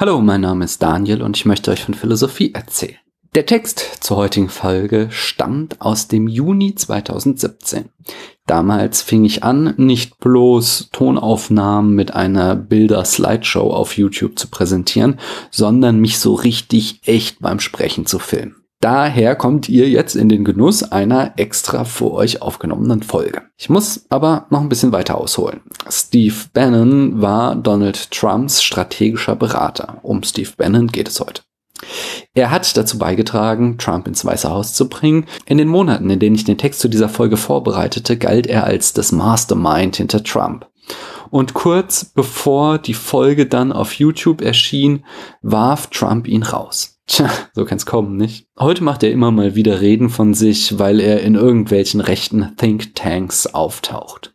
Hallo, mein Name ist Daniel und ich möchte euch von Philosophie erzählen. Der Text zur heutigen Folge stammt aus dem Juni 2017. Damals fing ich an, nicht bloß Tonaufnahmen mit einer Bilder-Slideshow auf YouTube zu präsentieren, sondern mich so richtig echt beim Sprechen zu filmen. Daher kommt ihr jetzt in den Genuss einer extra für euch aufgenommenen Folge. Ich muss aber noch ein bisschen weiter ausholen. Steve Bannon war Donald Trumps strategischer Berater. Um Steve Bannon geht es heute. Er hat dazu beigetragen, Trump ins Weiße Haus zu bringen. In den Monaten, in denen ich den Text zu dieser Folge vorbereitete, galt er als das Mastermind hinter Trump. Und kurz bevor die Folge dann auf YouTube erschien, warf Trump ihn raus. Tja, so kann's kommen, nicht? Heute macht er immer mal wieder Reden von sich, weil er in irgendwelchen rechten Thinktanks auftaucht.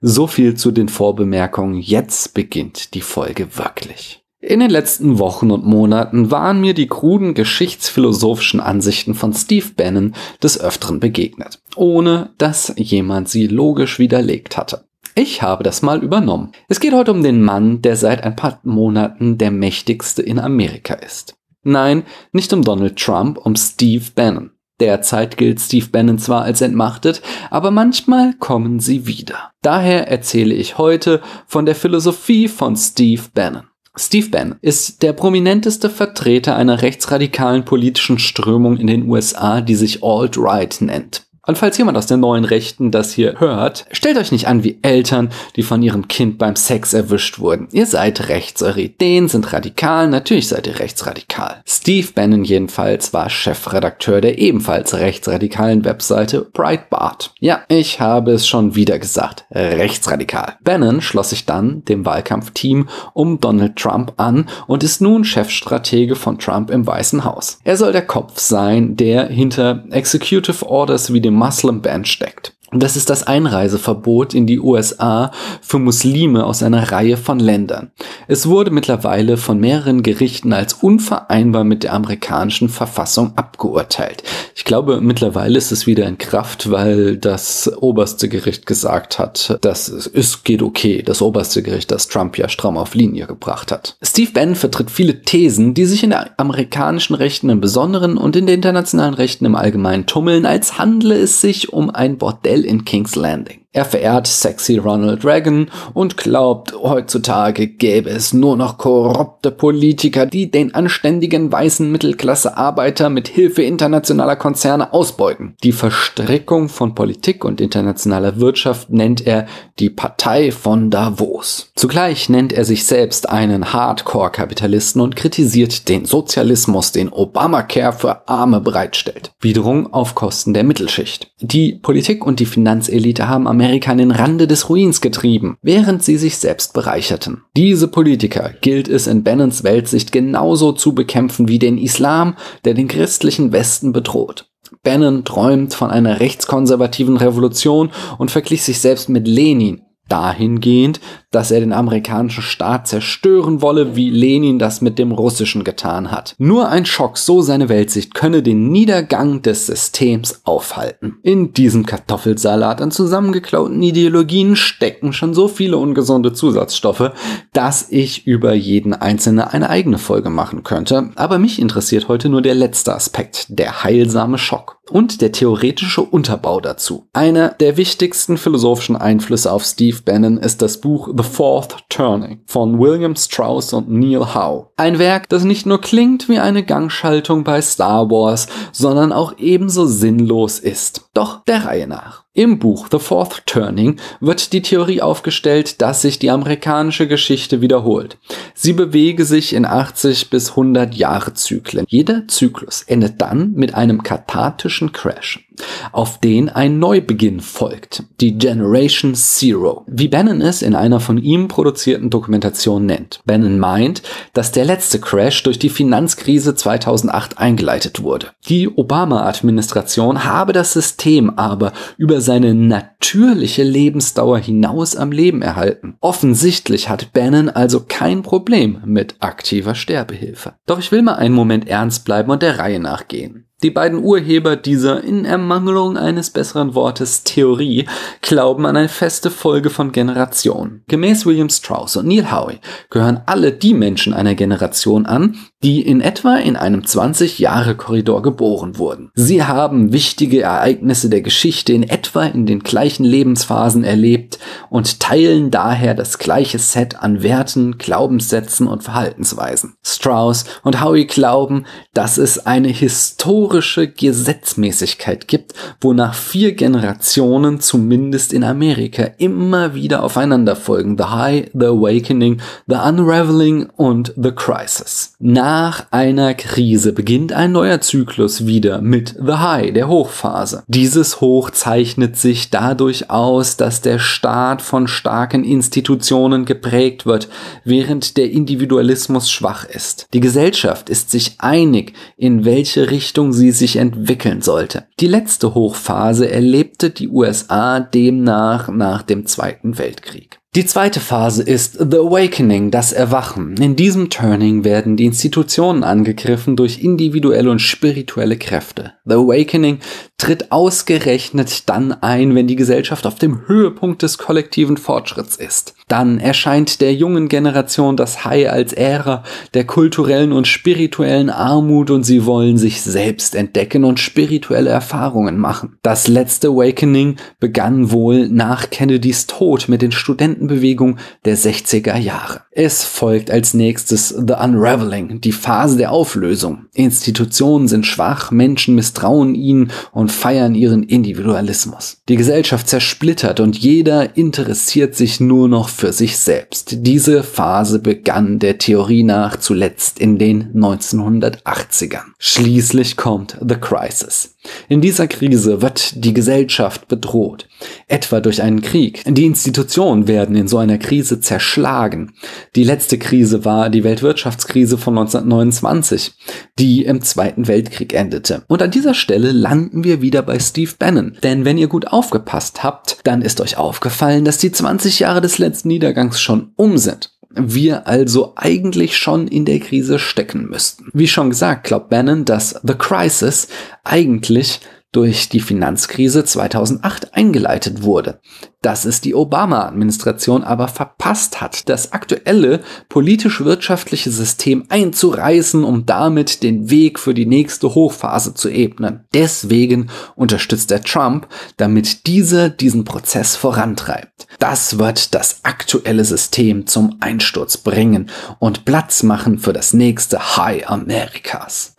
So viel zu den Vorbemerkungen. Jetzt beginnt die Folge wirklich. In den letzten Wochen und Monaten waren mir die kruden geschichtsphilosophischen Ansichten von Steve Bannon des Öfteren begegnet, ohne dass jemand sie logisch widerlegt hatte. Ich habe das mal übernommen. Es geht heute um den Mann, der seit ein paar Monaten der mächtigste in Amerika ist. Nein, nicht um Donald Trump, um Steve Bannon. Derzeit gilt Steve Bannon zwar als entmachtet, aber manchmal kommen sie wieder. Daher erzähle ich heute von der Philosophie von Steve Bannon. Steve Bannon ist der prominenteste Vertreter einer rechtsradikalen politischen Strömung in den USA, die sich Alt-Right nennt. Und falls jemand aus den neuen Rechten das hier hört, stellt euch nicht an wie Eltern, die von ihrem Kind beim Sex erwischt wurden. Ihr seid rechts, eure Ideen sind radikal, natürlich seid ihr rechtsradikal. Steve Bannon jedenfalls war Chefredakteur der ebenfalls rechtsradikalen Webseite Breitbart. Ja, ich habe es schon wieder gesagt, rechtsradikal. Bannon schloss sich dann dem Wahlkampfteam um Donald Trump an und ist nun Chefstratege von Trump im Weißen Haus. Er soll der Kopf sein, der hinter Executive Orders wie dem Muslim Ban steckt. Das ist das Einreiseverbot in die USA für Muslime aus einer Reihe von Ländern. Es wurde mittlerweile von mehreren Gerichten als unvereinbar mit der amerikanischen Verfassung abgeurteilt. Ich glaube, mittlerweile ist es wieder in Kraft, weil das oberste Gericht gesagt hat, dass es geht okay. Das oberste Gericht, das Trump ja stramm auf Linie gebracht hat. Steve Bannon vertritt viele Thesen, die sich in der amerikanischen Rechten im Besonderen und in der internationalen Rechten im Allgemeinen tummeln, als handle es sich um ein Bordell in King's Landing. Er verehrt sexy Ronald Reagan und glaubt, heutzutage gäbe es nur noch korrupte Politiker, die den anständigen weißen Mittelklasse-Arbeiter mit Hilfe internationaler Konzerne ausbeuten. Die Verstrickung von Politik und internationaler Wirtschaft nennt er die Partei von Davos. Zugleich nennt er sich selbst einen Hardcore-Kapitalisten und kritisiert den Sozialismus, den Obamacare für Arme bereitstellt. Wiederum auf Kosten der Mittelschicht. Die Politik und die Finanzelite haben am Amerika an den Rande des Ruins getrieben, während sie sich selbst bereicherten. Diese Politiker gilt es in Bannons Weltsicht genauso zu bekämpfen wie den Islam, der den christlichen Westen bedroht. Bannon träumt von einer rechtskonservativen Revolution und verglich sich selbst mit Lenin, dahingehend, dass er den amerikanischen Staat zerstören wolle, wie Lenin das mit dem russischen getan hat. Nur ein Schock, so seine Weltsicht, könne den Niedergang des Systems aufhalten. In diesem Kartoffelsalat an zusammengeklauten Ideologien stecken schon so viele ungesunde Zusatzstoffe, dass ich über jeden einzelne eine eigene Folge machen könnte. Aber mich interessiert heute nur der letzte Aspekt, der heilsame Schock und der theoretische Unterbau dazu. Einer der wichtigsten philosophischen Einflüsse auf Steve Bannon ist das Buch The Fourth Turning von William Strauss und Neil Howe. Ein Werk, das nicht nur klingt wie eine Gangschaltung bei Star Wars, sondern auch ebenso sinnlos ist. Doch der Reihe nach. Im Buch The Fourth Turning wird die Theorie aufgestellt, dass sich die amerikanische Geschichte wiederholt. Sie bewege sich in 80 bis 100 Jahre Zyklen. Jeder Zyklus endet dann mit einem kathartischen Crash auf den ein Neubeginn folgt, die Generation Zero, wie Bannon es in einer von ihm produzierten Dokumentation nennt. Bannon meint, dass der letzte Crash durch die Finanzkrise 2008 eingeleitet wurde. Die Obama-Administration habe das System aber über seine natürliche Lebensdauer hinaus am Leben erhalten. Offensichtlich hat Bannon also kein Problem mit aktiver Sterbehilfe. Doch ich will mal einen Moment ernst bleiben und der Reihe nachgehen. Die beiden Urheber dieser in Ermangelung eines besseren Wortes Theorie glauben an eine feste Folge von Generationen. Gemäß William Strauss und Neil Howe gehören alle die Menschen einer Generation an, die in etwa in einem 20-Jahre-Korridor geboren wurden. Sie haben wichtige Ereignisse der Geschichte in etwa in den gleichen Lebensphasen erlebt und teilen daher das gleiche Set an Werten, Glaubenssätzen und Verhaltensweisen. Strauss und Howe glauben, dass es eine historische Gesetzmäßigkeit gibt, wonach vier Generationen zumindest in Amerika immer wieder aufeinander folgen. The High, The Awakening, The Unraveling und The Crisis. Nach einer Krise beginnt ein neuer Zyklus wieder mit The High, der Hochphase. Dieses Hoch zeichnet sich dadurch aus, dass der Staat von starken Institutionen geprägt wird, während der Individualismus schwach ist. Die Gesellschaft ist sich einig, in welche Richtung sie sich entwickeln sollte. Die letzte Hochphase erlebte die USA demnach nach dem Zweiten Weltkrieg. Die zweite Phase ist The Awakening, das Erwachen. In diesem Turning werden die Institutionen angegriffen durch individuelle und spirituelle Kräfte. The Awakening tritt ausgerechnet dann ein, wenn die Gesellschaft auf dem Höhepunkt des kollektiven Fortschritts ist. Dann erscheint der jungen Generation das High als Ära der kulturellen und spirituellen Armut und sie wollen sich selbst entdecken und spirituelle Erfahrungen machen. Das letzte Awakening begann wohl nach Kennedys Tod mit den Studentenbewegungen der 60er Jahre. Es folgt als nächstes The Unraveling, die Phase der Auflösung. Institutionen sind schwach, Menschen misstrauen ihnen und feiern ihren Individualismus. Die Gesellschaft zersplittert und jeder interessiert sich nur noch für sich selbst. Diese Phase begann der Theorie nach zuletzt in den 1980ern. Schließlich kommt The Crisis. In dieser Krise wird die Gesellschaft bedroht, etwa durch einen Krieg. Die Institutionen werden in so einer Krise zerschlagen. Die letzte Krise war die Weltwirtschaftskrise von 1929, die im Zweiten Weltkrieg endete. Und an dieser Stelle landen wir wieder bei Steve Bannon. Denn wenn ihr gut aufgepasst habt, dann ist euch aufgefallen, dass die 20 Jahre des letzten Niedergangs schon um sind wir also eigentlich schon in der Krise stecken müssten. Wie schon gesagt, glaubt Bannon, dass The Crisis eigentlich durch die Finanzkrise 2008 eingeleitet wurde. Dass es die Obama-Administration aber verpasst hat, das aktuelle politisch-wirtschaftliche System einzureißen, um damit den Weg für die nächste Hochphase zu ebnen. Deswegen unterstützt er Trump, damit dieser diesen Prozess vorantreibt. Das wird das aktuelle System zum Einsturz bringen und Platz machen für das nächste High Amerikas.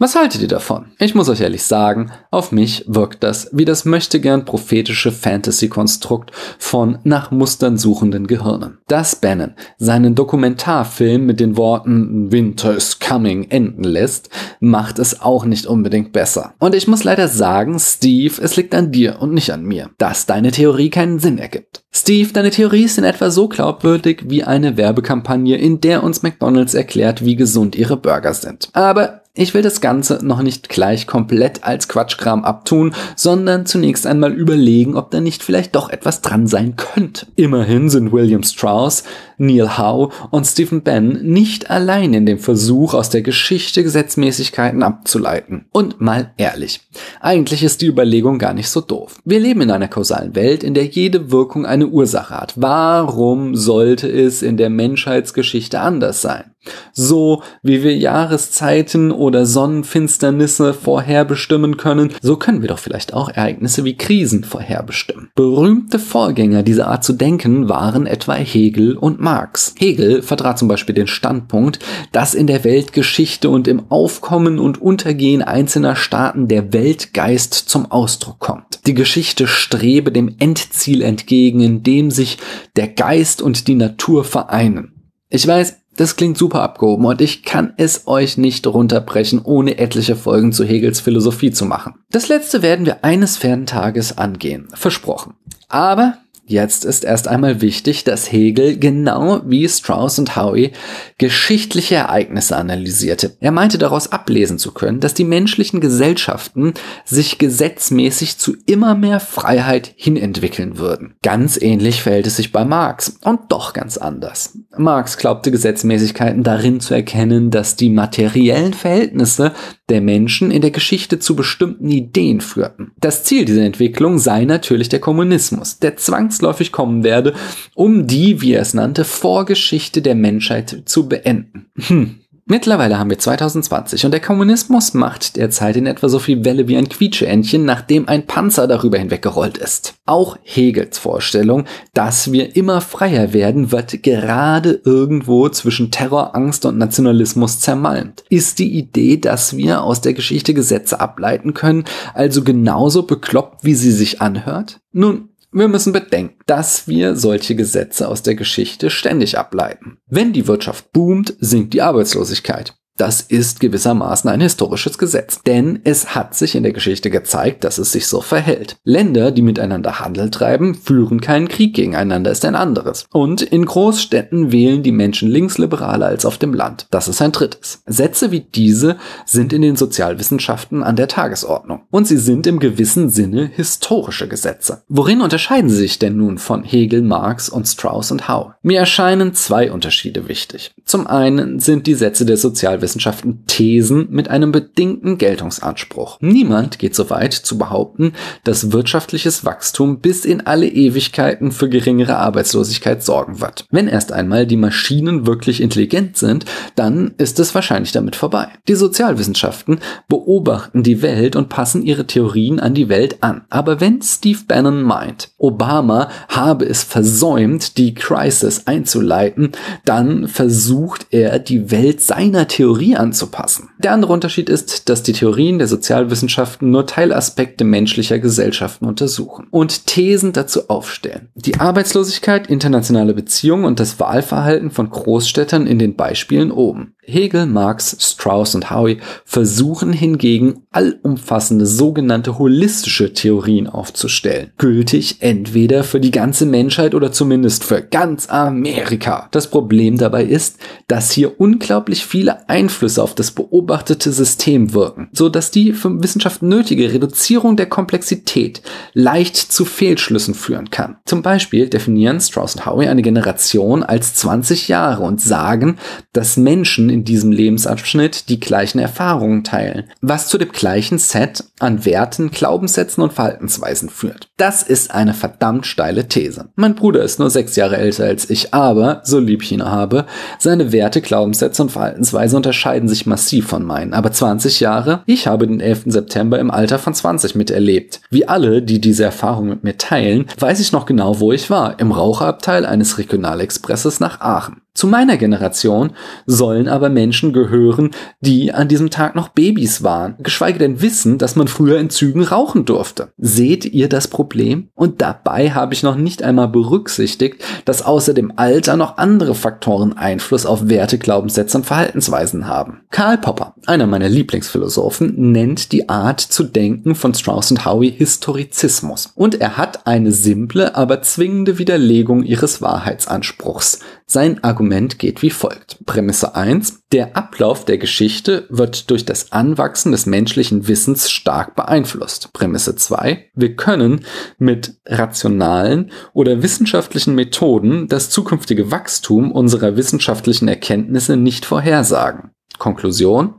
Was haltet ihr davon? Ich muss euch ehrlich sagen, auf mich wirkt das wie das möchtegern prophetische Fantasy-Konstrukt von nach Mustern suchenden Gehirnen. Dass Bannon seinen Dokumentarfilm mit den Worten Winter is coming enden lässt, macht es auch nicht unbedingt besser. Und ich muss leider sagen, Steve, es liegt an dir und nicht an mir, dass deine Theorie keinen Sinn ergibt. Steve, deine Theorie ist in etwa so glaubwürdig wie eine Werbekampagne, in der uns McDonald's erklärt, wie gesund ihre Burger sind. Aber ich will das Ganze noch nicht gleich komplett als Quatschkram abtun, sondern zunächst einmal überlegen, ob da nicht vielleicht doch etwas dran sein könnte. Immerhin sind William Strauss, Neil Howe und Stephen Bann nicht allein in dem Versuch, aus der Geschichte Gesetzmäßigkeiten abzuleiten. Und mal ehrlich, eigentlich ist die Überlegung gar nicht so doof. Wir leben in einer kausalen Welt, in der jede Wirkung eine Ursache hat. Warum sollte es in der Menschheitsgeschichte anders sein? So wie wir Jahreszeiten oder Sonnenfinsternisse vorherbestimmen können, so können wir doch vielleicht auch Ereignisse wie Krisen vorherbestimmen. Berühmte Vorgänger dieser Art zu denken waren etwa Hegel und Marx. Hegel vertrat zum Beispiel den Standpunkt, dass in der Weltgeschichte und im Aufkommen und Untergehen einzelner Staaten der Weltgeist zum Ausdruck kommt. Die Geschichte strebe dem Endziel entgegen, in dem sich der Geist und die Natur vereinen. Ich weiß, das klingt super abgehoben und ich kann es euch nicht runterbrechen, ohne etliche Folgen zu Hegels Philosophie zu machen. Das letzte werden wir eines fernen Tages angehen. Versprochen. Aber Jetzt ist erst einmal wichtig, dass Hegel genau wie Strauss und Howe geschichtliche Ereignisse analysierte. Er meinte daraus ablesen zu können, dass die menschlichen Gesellschaften sich gesetzmäßig zu immer mehr Freiheit hinentwickeln würden. Ganz ähnlich verhält es sich bei Marx und doch ganz anders. Marx glaubte Gesetzmäßigkeiten darin zu erkennen, dass die materiellen Verhältnisse der Menschen in der Geschichte zu bestimmten Ideen führten. Das Ziel dieser Entwicklung sei natürlich der Kommunismus, der zwangsläufig kommen werde, um die, wie er es nannte, Vorgeschichte der Menschheit zu beenden. Hm. Mittlerweile haben wir 2020 und der Kommunismus macht derzeit in etwa so viel Welle wie ein Quietscheentchen, nachdem ein Panzer darüber hinweggerollt ist. Auch Hegels Vorstellung, dass wir immer freier werden, wird gerade irgendwo zwischen Terror, Angst und Nationalismus zermalmt. Ist die Idee, dass wir aus der Geschichte Gesetze ableiten können, also genauso bekloppt, wie sie sich anhört? Nun, wir müssen bedenken, dass wir solche Gesetze aus der Geschichte ständig ableiten. Wenn die Wirtschaft boomt, sinkt die Arbeitslosigkeit. Das ist gewissermaßen ein historisches Gesetz, denn es hat sich in der Geschichte gezeigt, dass es sich so verhält. Länder, die miteinander Handel treiben, führen keinen Krieg gegeneinander, ist ein anderes. Und in Großstädten wählen die Menschen linksliberaler als auf dem Land. Das ist ein drittes. Sätze wie diese sind in den Sozialwissenschaften an der Tagesordnung. Und sie sind im gewissen Sinne historische Gesetze. Worin unterscheiden sie sich denn nun von Hegel, Marx und Strauss und Howe? Mir erscheinen zwei Unterschiede wichtig. Zum einen sind die Sätze der Sozialwissenschaften Wissenschaften Thesen mit einem bedingten Geltungsanspruch. Niemand geht so weit zu behaupten, dass wirtschaftliches Wachstum bis in alle Ewigkeiten für geringere Arbeitslosigkeit sorgen wird. Wenn erst einmal die Maschinen wirklich intelligent sind, dann ist es wahrscheinlich damit vorbei. Die Sozialwissenschaften beobachten die Welt und passen ihre Theorien an die Welt an. Aber wenn Steve Bannon meint, Obama habe es versäumt, die Crisis einzuleiten, dann versucht er die Welt seiner Theorie Theorie anzupassen. Der andere Unterschied ist, dass die Theorien der Sozialwissenschaften nur Teilaspekte menschlicher Gesellschaften untersuchen und Thesen dazu aufstellen. Die Arbeitslosigkeit, internationale Beziehungen und das Wahlverhalten von Großstädtern in den Beispielen oben. Hegel, Marx, Strauss und Howe versuchen hingegen allumfassende sogenannte holistische Theorien aufzustellen. Gültig entweder für die ganze Menschheit oder zumindest für ganz Amerika. Das Problem dabei ist, dass hier unglaublich viele Einflüsse auf das beobachtete System wirken, so dass die für Wissenschaft nötige Reduzierung der Komplexität leicht zu Fehlschlüssen führen kann. Zum Beispiel definieren Strauss und Howe eine Generation als 20 Jahre und sagen, dass Menschen in diesem Lebensabschnitt die gleichen Erfahrungen teilen, was zu dem gleichen Set an Werten, Glaubenssätzen und Verhaltensweisen führt. Das ist eine verdammt steile These. Mein Bruder ist nur sechs Jahre älter als ich, aber, so lieb ich ihn habe, seine Werte, Glaubenssätze und Verhaltensweise unterscheiden sich massiv von meinen. Aber 20 Jahre? Ich habe den 11. September im Alter von 20 miterlebt. Wie alle, die diese Erfahrung mit mir teilen, weiß ich noch genau, wo ich war. Im Raucherabteil eines Regionalexpresses nach Aachen. Zu meiner Generation sollen aber Menschen gehören, die an diesem Tag noch Babys waren, geschweige denn wissen, dass man früher in Zügen rauchen durfte. Seht ihr das Problem? Und dabei habe ich noch nicht einmal berücksichtigt, dass außer dem Alter noch andere Faktoren Einfluss auf Werte, Glaubenssätze und Verhaltensweisen haben. Karl Popper, einer meiner Lieblingsphilosophen, nennt die Art zu denken von Strauss und Howe Historizismus. Und er hat eine simple, aber zwingende Widerlegung ihres Wahrheitsanspruchs. Sein Argument geht wie folgt. Prämisse 1. Der Ablauf der Geschichte wird durch das Anwachsen des menschlichen Wissens stark beeinflusst. Prämisse 2. Wir können mit rationalen oder wissenschaftlichen Methoden das zukünftige Wachstum unserer wissenschaftlichen Erkenntnisse nicht vorhersagen. Konklusion.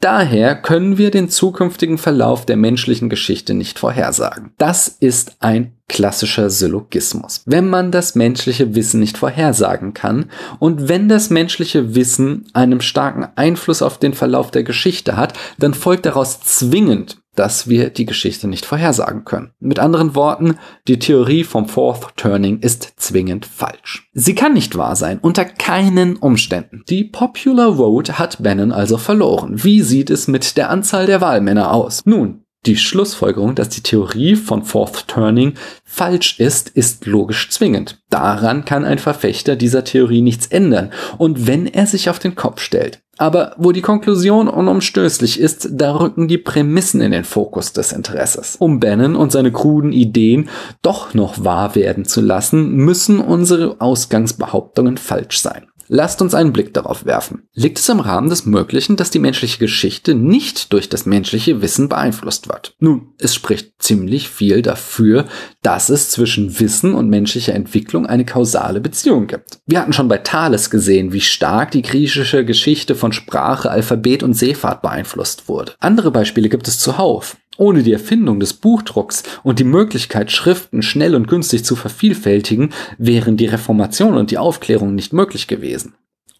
Daher können wir den zukünftigen Verlauf der menschlichen Geschichte nicht vorhersagen. Das ist ein klassischer Syllogismus. Wenn man das menschliche Wissen nicht vorhersagen kann und wenn das menschliche Wissen einen starken Einfluss auf den Verlauf der Geschichte hat, dann folgt daraus zwingend, dass wir die Geschichte nicht vorhersagen können. Mit anderen Worten, die Theorie vom Fourth Turning ist zwingend falsch. Sie kann nicht wahr sein, unter keinen Umständen. Die Popular Vote hat Bannon also verloren. Wie sieht es mit der Anzahl der Wahlmänner aus? Nun, die Schlussfolgerung, dass die Theorie von Fourth Turning falsch ist, ist logisch zwingend. Daran kann ein Verfechter dieser Theorie nichts ändern. Und wenn er sich auf den Kopf stellt, Aber wo die Konklusion unumstößlich ist, da rücken die Prämissen in den Fokus des Interesses. Um Bannon und seine kruden Ideen doch noch wahr werden zu lassen, müssen unsere Ausgangsbehauptungen falsch sein. Lasst uns einen Blick darauf werfen. Liegt es im Rahmen des Möglichen, dass die menschliche Geschichte nicht durch das menschliche Wissen beeinflusst wird? Nun, es spricht ziemlich viel dafür, dass es zwischen Wissen und menschlicher Entwicklung eine kausale Beziehung gibt. Wir hatten schon bei Thales gesehen, wie stark die griechische Geschichte von Sprache, Alphabet und Seefahrt beeinflusst wurde. Andere Beispiele gibt es zuhauf. Ohne die Erfindung des Buchdrucks und die Möglichkeit, Schriften schnell und günstig zu vervielfältigen, wären die Reformation und die Aufklärung nicht möglich gewesen.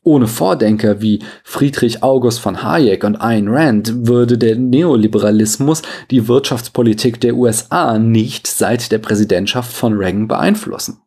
Ohne Vordenker wie Friedrich August von Hayek und Ayn Rand würde der Neoliberalismus die Wirtschaftspolitik der USA nicht seit der Präsidentschaft von Reagan beeinflussen.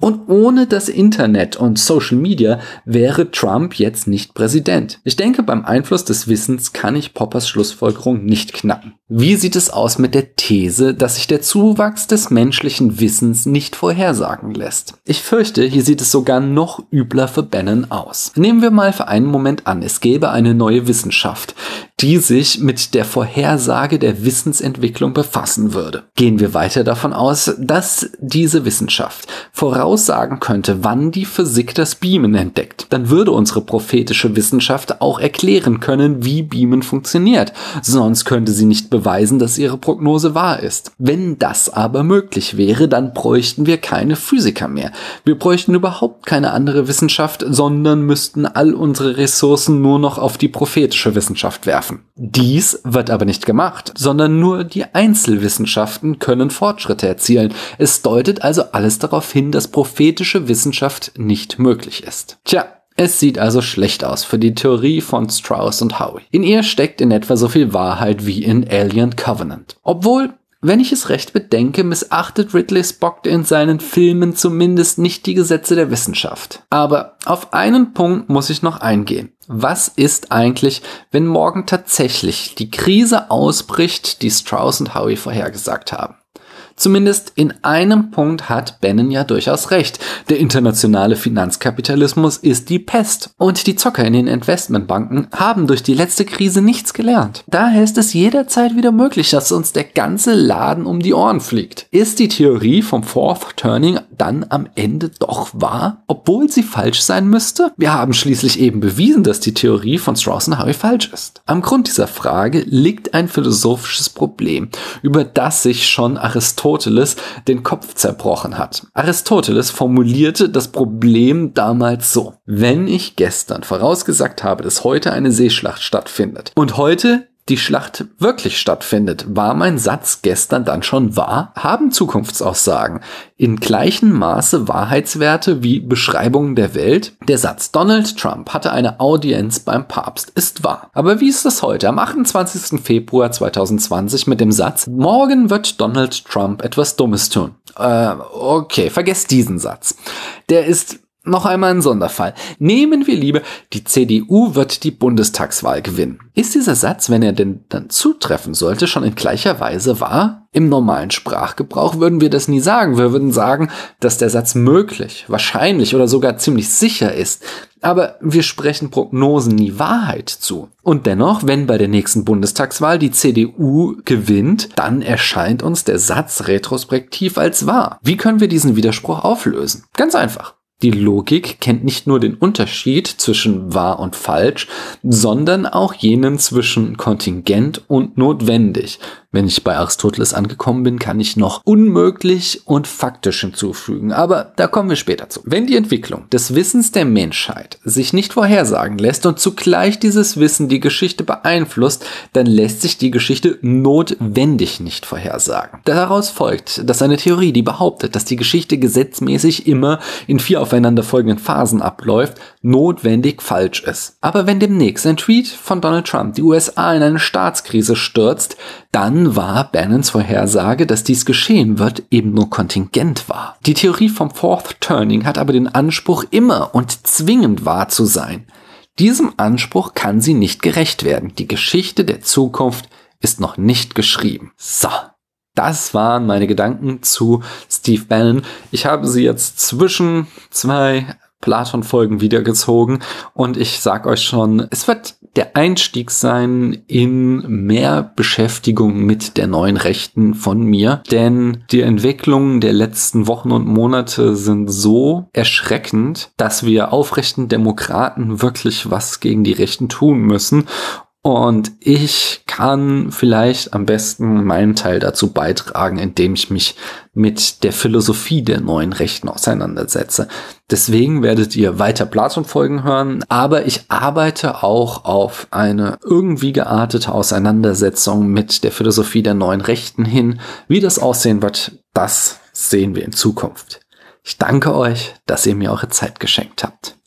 Und ohne das Internet und Social Media wäre Trump jetzt nicht Präsident. Ich denke, beim Einfluss des Wissens kann ich Poppers Schlussfolgerung nicht knacken. Wie sieht es aus mit der These, dass sich der Zuwachs des menschlichen Wissens nicht vorhersagen lässt? Ich fürchte, hier sieht es sogar noch übler für Bannon aus. Nehmen wir mal für einen Moment an, es gäbe eine neue Wissenschaft, die sich mit der Vorhersage der Wissensentwicklung befassen würde. Gehen wir weiter davon aus, dass diese Wissenschaft voraussagen könnte, wann die Physik das Beamen entdeckt. Dann würde unsere prophetische Wissenschaft auch erklären können, wie Beamen funktioniert. Sonst könnte sie nicht beweisen, dass ihre Prognose wahr ist. Wenn das aber möglich wäre, dann bräuchten wir keine Physiker mehr. Wir bräuchten überhaupt keine andere Wissenschaft, sondern müssten all unsere Ressourcen nur noch auf die prophetische Wissenschaft werfen. Dies wird aber nicht gemacht, sondern nur die Einzelwissenschaften können Fortschritte erzielen. Es deutet also alles darauf hin, dass prophetische Wissenschaft nicht möglich ist. Tja, es sieht also schlecht aus für die Theorie von Strauss und Howie. In ihr steckt in etwa so viel Wahrheit wie in Alien Covenant. Obwohl wenn ich es recht bedenke, missachtet Ridley Spock in seinen Filmen zumindest nicht die Gesetze der Wissenschaft. Aber auf einen Punkt muss ich noch eingehen. Was ist eigentlich, wenn morgen tatsächlich die Krise ausbricht, die Strauss und Howie vorhergesagt haben? Zumindest in einem Punkt hat Bannon ja durchaus recht. Der internationale Finanzkapitalismus ist die Pest. Und die Zocker in den Investmentbanken haben durch die letzte Krise nichts gelernt. Daher ist es jederzeit wieder möglich, dass uns der ganze Laden um die Ohren fliegt. Ist die Theorie vom Fourth Turning dann am Ende doch wahr, obwohl sie falsch sein müsste? Wir haben schließlich eben bewiesen, dass die Theorie von Strauss und Harry falsch ist. Am Grund dieser Frage liegt ein philosophisches Problem, über das sich schon Aristoteles Aristoteles den Kopf zerbrochen hat. Aristoteles formulierte das Problem damals so. Wenn ich gestern vorausgesagt habe, dass heute eine Seeschlacht stattfindet und heute die Schlacht wirklich stattfindet. War mein Satz gestern dann schon wahr? Haben Zukunftsaussagen in gleichem Maße Wahrheitswerte wie Beschreibungen der Welt? Der Satz Donald Trump hatte eine Audienz beim Papst ist wahr. Aber wie ist das heute am 28. Februar 2020 mit dem Satz Morgen wird Donald Trump etwas Dummes tun? Äh, okay, vergesst diesen Satz. Der ist noch einmal ein Sonderfall. Nehmen wir lieber, die CDU wird die Bundestagswahl gewinnen. Ist dieser Satz, wenn er denn dann zutreffen sollte, schon in gleicher Weise wahr? Im normalen Sprachgebrauch würden wir das nie sagen. Wir würden sagen, dass der Satz möglich, wahrscheinlich oder sogar ziemlich sicher ist. Aber wir sprechen Prognosen nie Wahrheit zu. Und dennoch, wenn bei der nächsten Bundestagswahl die CDU gewinnt, dann erscheint uns der Satz retrospektiv als wahr. Wie können wir diesen Widerspruch auflösen? Ganz einfach. Die Logik kennt nicht nur den Unterschied zwischen wahr und falsch, sondern auch jenen zwischen kontingent und notwendig. Wenn ich bei Aristoteles angekommen bin, kann ich noch unmöglich und faktisch hinzufügen, aber da kommen wir später zu. Wenn die Entwicklung des Wissens der Menschheit sich nicht vorhersagen lässt und zugleich dieses Wissen die Geschichte beeinflusst, dann lässt sich die Geschichte notwendig nicht vorhersagen. Daraus folgt, dass eine Theorie, die behauptet, dass die Geschichte gesetzmäßig immer in vier aufeinanderfolgenden Phasen abläuft, notwendig falsch ist. Aber wenn demnächst ein Tweet von Donald Trump die USA in eine Staatskrise stürzt, dann war Bannons Vorhersage, dass dies geschehen wird, eben nur kontingent wahr. Die Theorie vom Fourth Turning hat aber den Anspruch, immer und zwingend wahr zu sein. Diesem Anspruch kann sie nicht gerecht werden. Die Geschichte der Zukunft ist noch nicht geschrieben. So. Das waren meine Gedanken zu Steve Bannon. Ich habe sie jetzt zwischen zwei Platon-Folgen wiedergezogen. Und ich sag euch schon, es wird der Einstieg sein in mehr Beschäftigung mit der neuen Rechten von mir, denn die Entwicklungen der letzten Wochen und Monate sind so erschreckend, dass wir aufrechten Demokraten wirklich was gegen die Rechten tun müssen und ich kann vielleicht am besten meinen Teil dazu beitragen, indem ich mich mit der Philosophie der neuen Rechten auseinandersetze. Deswegen werdet ihr weiter Platon-Folgen hören, aber ich arbeite auch auf eine irgendwie geartete Auseinandersetzung mit der Philosophie der neuen Rechten hin. Wie das aussehen wird, das sehen wir in Zukunft. Ich danke euch, dass ihr mir eure Zeit geschenkt habt.